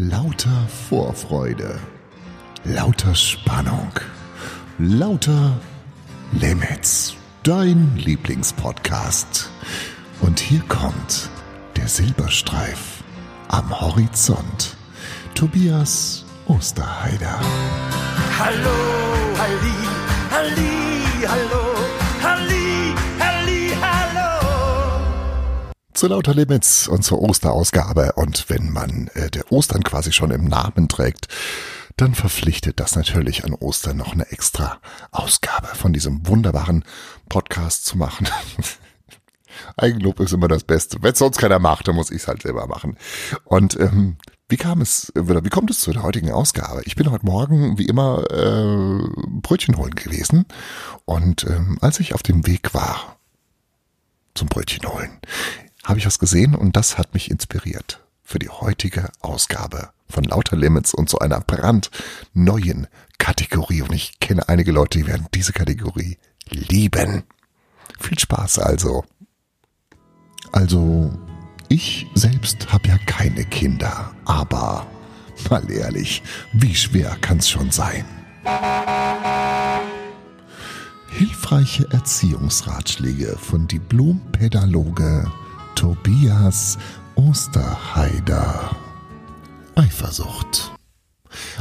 Lauter Vorfreude, lauter Spannung, lauter Limits, dein Lieblingspodcast. Und hier kommt der Silberstreif am Horizont. Tobias Osterheider. Hallo, Halli, Halli, hallo, Zu lauter Limits und zur Osterausgabe. Und wenn man äh, der Ostern quasi schon im Namen trägt, dann verpflichtet das natürlich an Ostern noch eine extra Ausgabe von diesem wunderbaren Podcast zu machen. Eigenlob ist immer das Beste. Wenn es sonst keiner macht, dann muss ich es halt selber machen. Und ähm, wie kam es, oder wie kommt es zu der heutigen Ausgabe? Ich bin heute Morgen, wie immer, äh, Brötchen holen gewesen. Und ähm, als ich auf dem Weg war zum Brötchen holen, habe ich was gesehen und das hat mich inspiriert für die heutige Ausgabe von Lauter Limits und zu einer brandneuen Kategorie. Und ich kenne einige Leute, die werden diese Kategorie lieben. Viel Spaß also. Also, ich selbst habe ja keine Kinder, aber mal ehrlich, wie schwer kann's schon sein? Hilfreiche Erziehungsratschläge von Diplompädagoge Tobias Osterheider. Eifersucht.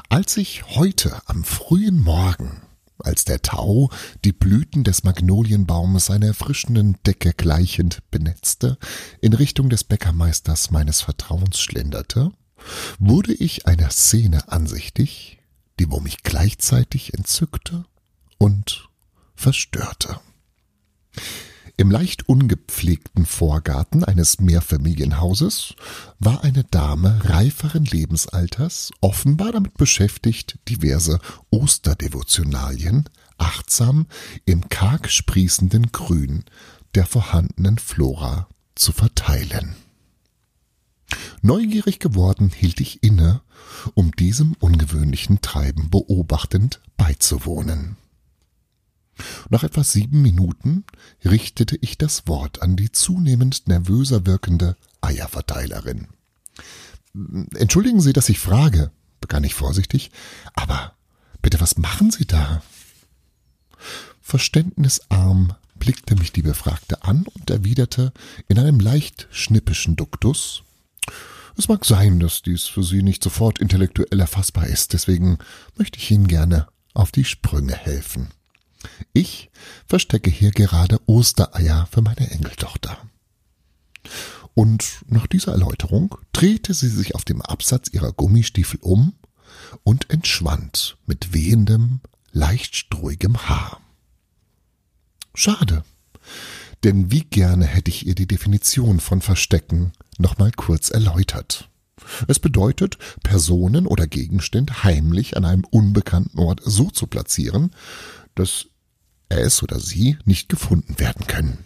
Als ich heute am frühen Morgen, als der Tau die Blüten des Magnolienbaumes einer erfrischenden Decke gleichend benetzte, in Richtung des Bäckermeisters meines Vertrauens schlenderte, wurde ich einer Szene ansichtig, die wo mich gleichzeitig entzückte und verstörte. Im leicht ungepflegten Vorgarten eines Mehrfamilienhauses war eine Dame reiferen Lebensalters offenbar damit beschäftigt, diverse Osterdevotionalien achtsam im karg sprießenden Grün der vorhandenen Flora zu verteilen. Neugierig geworden hielt ich inne, um diesem ungewöhnlichen Treiben beobachtend beizuwohnen. Nach etwa sieben Minuten richtete ich das Wort an die zunehmend nervöser wirkende Eierverteilerin. Entschuldigen Sie, dass ich frage, begann ich vorsichtig, aber bitte, was machen Sie da? Verständnisarm blickte mich die Befragte an und erwiderte in einem leicht schnippischen Duktus Es mag sein, dass dies für Sie nicht sofort intellektuell erfassbar ist, deswegen möchte ich Ihnen gerne auf die Sprünge helfen. Ich verstecke hier gerade Ostereier für meine Enkeltochter. Und nach dieser Erläuterung drehte sie sich auf dem Absatz ihrer Gummistiefel um und entschwand mit wehendem, leicht strohigem Haar. Schade, denn wie gerne hätte ich ihr die Definition von Verstecken nochmal kurz erläutert. Es bedeutet, Personen oder Gegenstände heimlich an einem unbekannten Ort so zu platzieren, dass es oder sie nicht gefunden werden können.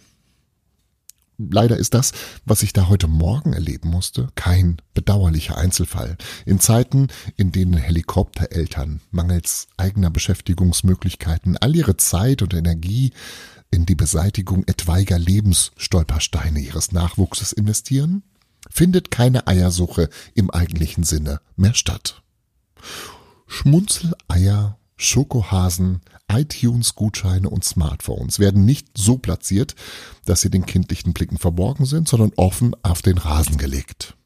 Leider ist das, was ich da heute Morgen erleben musste, kein bedauerlicher Einzelfall. In Zeiten, in denen Helikoptereltern mangels eigener Beschäftigungsmöglichkeiten all ihre Zeit und Energie in die Beseitigung etwaiger Lebensstolpersteine ihres Nachwuchses investieren, findet keine Eiersuche im eigentlichen Sinne mehr statt. Schmunzeleier Schokohasen, iTunes-Gutscheine und Smartphones werden nicht so platziert, dass sie den kindlichen Blicken verborgen sind, sondern offen auf den Rasen gelegt.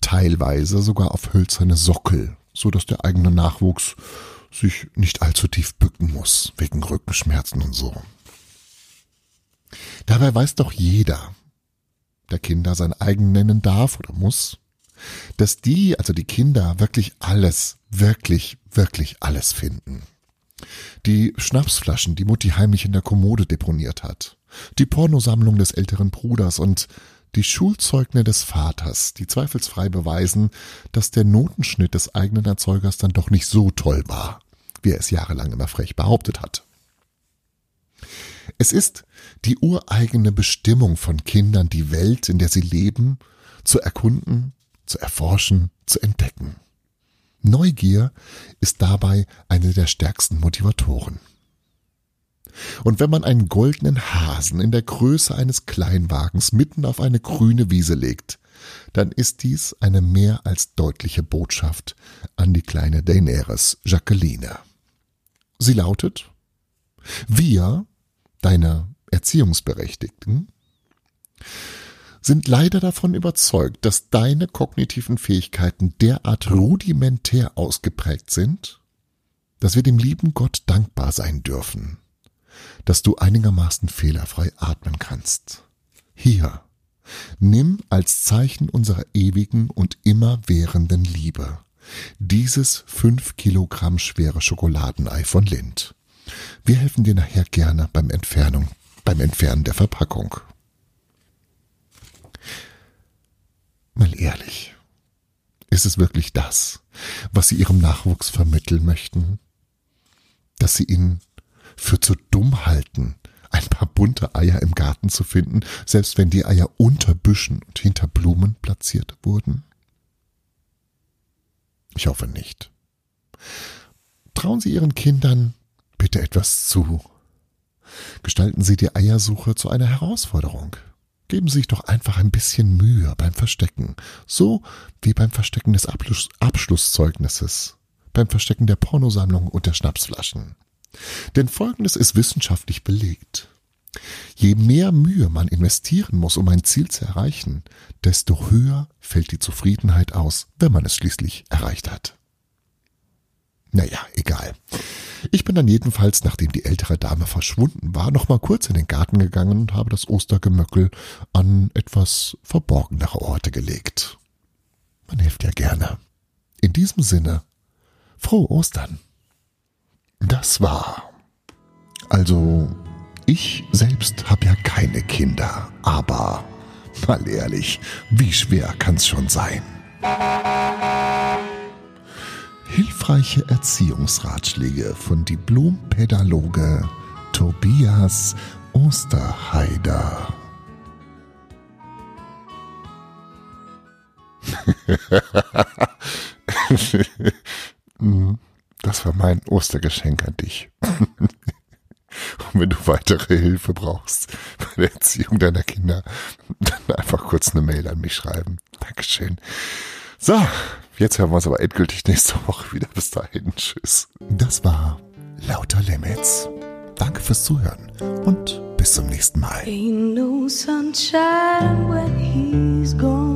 Teilweise sogar auf hölzerne Sockel, so dass der eigene Nachwuchs sich nicht allzu tief bücken muss, wegen Rückenschmerzen und so. Dabei weiß doch jeder, der Kinder sein eigen nennen darf oder muss, dass die, also die Kinder, wirklich alles, wirklich, wirklich alles finden. Die Schnapsflaschen, die Mutti heimlich in der Kommode deponiert hat, die Pornosammlung des älteren Bruders und die Schulzeugne des Vaters, die zweifelsfrei beweisen, dass der Notenschnitt des eigenen Erzeugers dann doch nicht so toll war, wie er es jahrelang immer frech behauptet hat. Es ist die ureigene Bestimmung von Kindern, die Welt, in der sie leben, zu erkunden, zu erforschen, zu entdecken. Neugier ist dabei eine der stärksten Motivatoren. Und wenn man einen goldenen Hasen in der Größe eines Kleinwagens mitten auf eine grüne Wiese legt, dann ist dies eine mehr als deutliche Botschaft an die kleine Daenerys Jacqueline. Sie lautet, wir, deine Erziehungsberechtigten, sind leider davon überzeugt, dass deine kognitiven Fähigkeiten derart rudimentär ausgeprägt sind, dass wir dem lieben Gott dankbar sein dürfen, dass du einigermaßen fehlerfrei atmen kannst. Hier, nimm als Zeichen unserer ewigen und immerwährenden Liebe dieses fünf Kilogramm schwere Schokoladenei von Lind. Wir helfen dir nachher gerne beim Entfernung, beim Entfernen der Verpackung. Mal ehrlich, ist es wirklich das, was Sie Ihrem Nachwuchs vermitteln möchten? Dass Sie ihn für zu dumm halten, ein paar bunte Eier im Garten zu finden, selbst wenn die Eier unter Büschen und hinter Blumen platziert wurden? Ich hoffe nicht. Trauen Sie Ihren Kindern bitte etwas zu. Gestalten Sie die Eiersuche zu einer Herausforderung. Geben Sie sich doch einfach ein bisschen Mühe beim Verstecken, so wie beim Verstecken des Abschluss Abschlusszeugnisses, beim Verstecken der Pornosammlung und der Schnapsflaschen. Denn Folgendes ist wissenschaftlich belegt. Je mehr Mühe man investieren muss, um ein Ziel zu erreichen, desto höher fällt die Zufriedenheit aus, wenn man es schließlich erreicht hat. Naja, egal. Ich bin dann jedenfalls, nachdem die ältere Dame verschwunden war, noch mal kurz in den Garten gegangen und habe das Ostergemöckel an etwas verborgenere Orte gelegt. Man hilft ja gerne. In diesem Sinne, frohe Ostern. Das war. Also, ich selbst habe ja keine Kinder, aber mal ehrlich, wie schwer kann's schon sein? Hilfreiche Erziehungsratschläge von Diplompädagoge Tobias Osterheider. Das war mein Ostergeschenk an dich. Und wenn du weitere Hilfe brauchst bei der Erziehung deiner Kinder, dann einfach kurz eine Mail an mich schreiben. Dankeschön. So, jetzt hören wir uns aber endgültig nächste Woche wieder. Bis dahin. Tschüss. Das war Lauter Limits. Danke fürs Zuhören und bis zum nächsten Mal. Ain't no sunshine when he's gone.